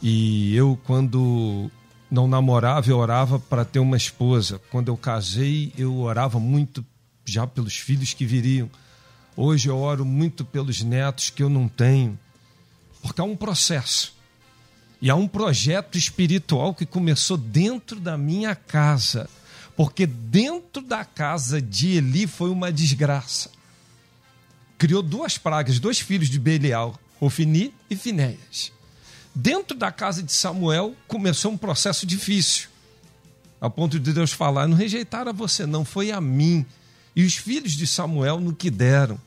E eu, quando não namorava, eu orava para ter uma esposa. Quando eu casei, eu orava muito já pelos filhos que viriam. Hoje eu oro muito pelos netos que eu não tenho. Porque há um processo. E há um projeto espiritual que começou dentro da minha casa Porque dentro da casa de Eli foi uma desgraça. Criou duas pragas, dois filhos de Belial, Ofini e Finéias. Dentro da casa de Samuel começou um processo difícil. A ponto de Deus falar: não rejeitaram você, não, foi a mim. E os filhos de Samuel no que deram.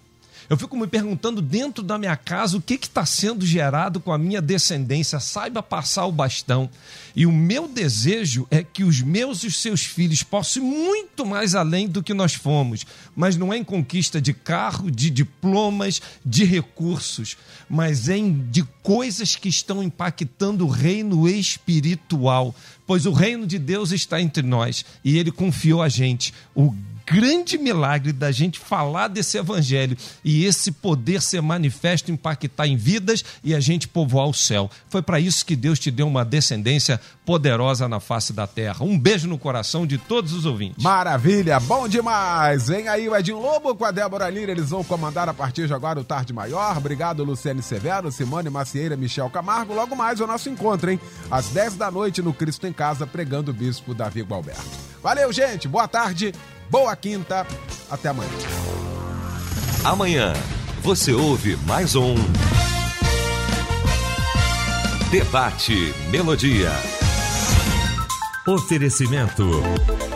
Eu fico me perguntando dentro da minha casa o que está sendo gerado com a minha descendência. Saiba passar o bastão. E o meu desejo é que os meus e os seus filhos possam ir muito mais além do que nós fomos. Mas não é em conquista de carro, de diplomas, de recursos, mas é em de coisas que estão impactando o reino espiritual. Pois o reino de Deus está entre nós e ele confiou a gente o grande milagre da gente falar desse evangelho e esse poder ser manifesto, impactar em vidas e a gente povoar o céu. Foi para isso que Deus te deu uma descendência poderosa na face da terra. Um beijo no coração de todos os ouvintes. Maravilha, bom demais. Vem aí o Edinho Lobo com a Débora Lira, eles vão comandar a partir de agora o Tarde Maior. Obrigado, Luciane Severo, Simone Macieira, Michel Camargo. Logo mais o nosso encontro, hein? Às 10 da noite no Cristo em Casa, pregando o bispo Davi Gualberto. Valeu, gente. Boa tarde. Boa quinta, até amanhã. Amanhã você ouve mais um Debate Melodia. Oferecimento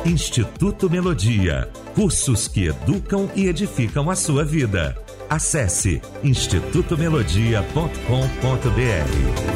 Instituto Melodia. Cursos que educam e edificam a sua vida. Acesse institutomelodia.com.br.